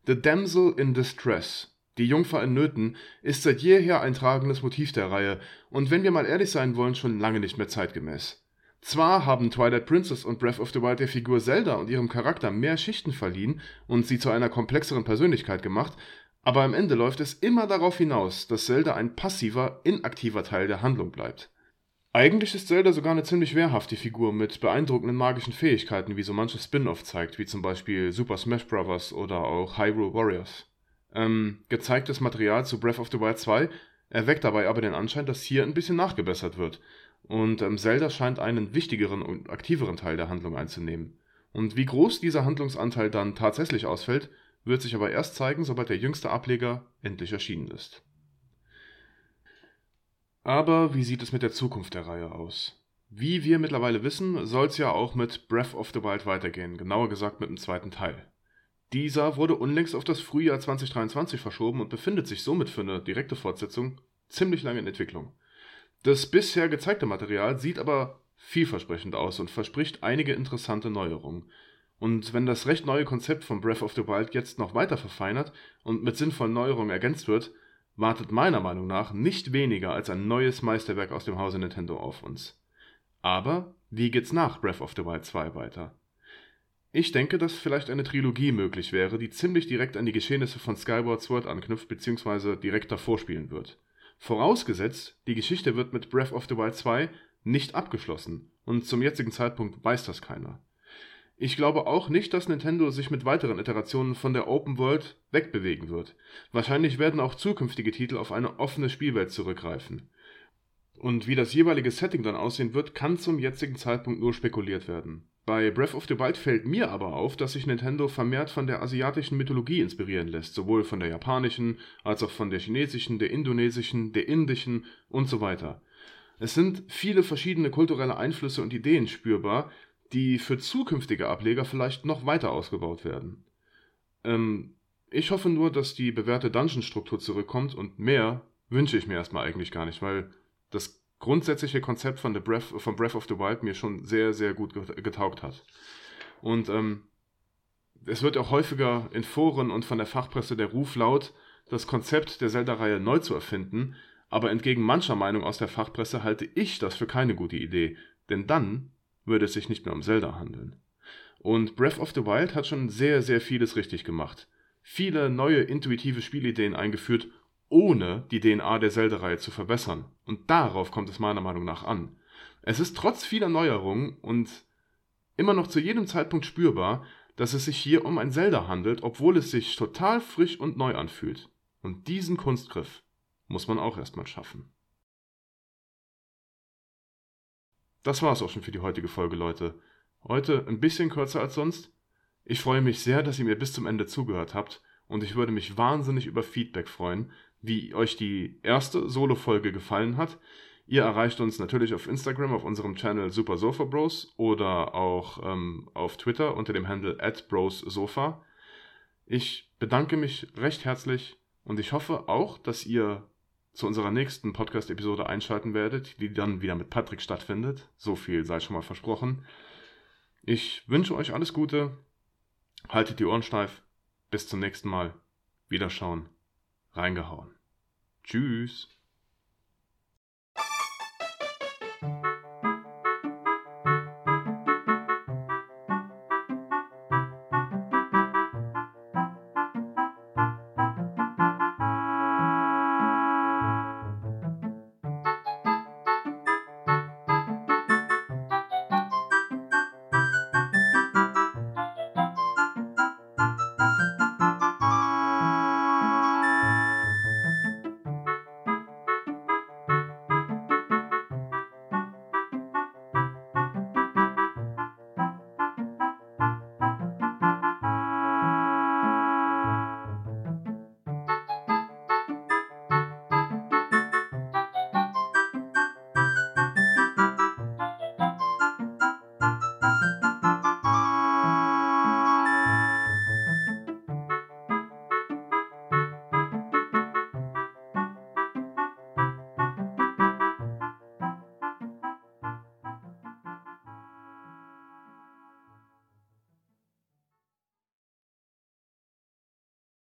The Damsel in Distress, die Jungfer in Nöten, ist seit jeher ein tragendes Motiv der Reihe und wenn wir mal ehrlich sein wollen, schon lange nicht mehr zeitgemäß. Zwar haben Twilight Princess und Breath of the Wild der Figur Zelda und ihrem Charakter mehr Schichten verliehen und sie zu einer komplexeren Persönlichkeit gemacht, aber am Ende läuft es immer darauf hinaus, dass Zelda ein passiver, inaktiver Teil der Handlung bleibt. Eigentlich ist Zelda sogar eine ziemlich wehrhafte Figur mit beeindruckenden magischen Fähigkeiten, wie so manches Spin-off zeigt, wie zum Beispiel Super Smash Bros. oder auch Hyrule Warriors. Ähm, gezeigtes Material zu Breath of the Wild 2 erweckt dabei aber den Anschein, dass hier ein bisschen nachgebessert wird und ähm, Zelda scheint einen wichtigeren und aktiveren Teil der Handlung einzunehmen. Und wie groß dieser Handlungsanteil dann tatsächlich ausfällt, wird sich aber erst zeigen, sobald der jüngste Ableger endlich erschienen ist. Aber wie sieht es mit der Zukunft der Reihe aus? Wie wir mittlerweile wissen, soll es ja auch mit Breath of the Wild weitergehen, genauer gesagt mit dem zweiten Teil. Dieser wurde unlängst auf das Frühjahr 2023 verschoben und befindet sich somit für eine direkte Fortsetzung ziemlich lange in Entwicklung. Das bisher gezeigte Material sieht aber vielversprechend aus und verspricht einige interessante Neuerungen. Und wenn das recht neue Konzept von Breath of the Wild jetzt noch weiter verfeinert und mit sinnvollen Neuerungen ergänzt wird, wartet meiner Meinung nach nicht weniger als ein neues Meisterwerk aus dem Hause Nintendo auf uns. Aber wie geht's nach Breath of the Wild 2 weiter? Ich denke, dass vielleicht eine Trilogie möglich wäre, die ziemlich direkt an die Geschehnisse von Skyward Sword anknüpft bzw. direkt davor spielen wird. Vorausgesetzt, die Geschichte wird mit Breath of the Wild 2 nicht abgeschlossen und zum jetzigen Zeitpunkt weiß das keiner. Ich glaube auch nicht, dass Nintendo sich mit weiteren Iterationen von der Open World wegbewegen wird. Wahrscheinlich werden auch zukünftige Titel auf eine offene Spielwelt zurückgreifen. Und wie das jeweilige Setting dann aussehen wird, kann zum jetzigen Zeitpunkt nur spekuliert werden. Bei Breath of the Wild fällt mir aber auf, dass sich Nintendo vermehrt von der asiatischen Mythologie inspirieren lässt, sowohl von der japanischen als auch von der chinesischen, der indonesischen, der indischen und so weiter. Es sind viele verschiedene kulturelle Einflüsse und Ideen spürbar, die für zukünftige Ableger vielleicht noch weiter ausgebaut werden. Ähm, ich hoffe nur, dass die bewährte Dungeon-Struktur zurückkommt und mehr wünsche ich mir erstmal eigentlich gar nicht, weil das grundsätzliche Konzept von, The Breath, von Breath of the Wild mir schon sehr, sehr gut getaugt hat. Und ähm, es wird auch häufiger in Foren und von der Fachpresse der Ruf laut, das Konzept der Zelda-Reihe neu zu erfinden, aber entgegen mancher Meinung aus der Fachpresse halte ich das für keine gute Idee, denn dann würde es sich nicht mehr um Zelda handeln. Und Breath of the Wild hat schon sehr, sehr vieles richtig gemacht. Viele neue intuitive Spielideen eingeführt ohne die DNA der Zelda-Reihe zu verbessern. Und darauf kommt es meiner Meinung nach an. Es ist trotz vieler Neuerungen und immer noch zu jedem Zeitpunkt spürbar, dass es sich hier um ein Zelda handelt, obwohl es sich total frisch und neu anfühlt. Und diesen Kunstgriff muss man auch erstmal schaffen. Das war's auch schon für die heutige Folge, Leute. Heute ein bisschen kürzer als sonst. Ich freue mich sehr, dass ihr mir bis zum Ende zugehört habt und ich würde mich wahnsinnig über Feedback freuen, wie euch die erste Solo-Folge gefallen hat. Ihr erreicht uns natürlich auf Instagram auf unserem Channel Super Sofa Bros oder auch ähm, auf Twitter unter dem Handle @brossofa. Ich bedanke mich recht herzlich und ich hoffe auch, dass ihr zu unserer nächsten Podcast-Episode einschalten werdet, die dann wieder mit Patrick stattfindet. So viel sei schon mal versprochen. Ich wünsche euch alles Gute. Haltet die Ohren steif. Bis zum nächsten Mal. Wiederschauen. Reingehauen. Tschüss.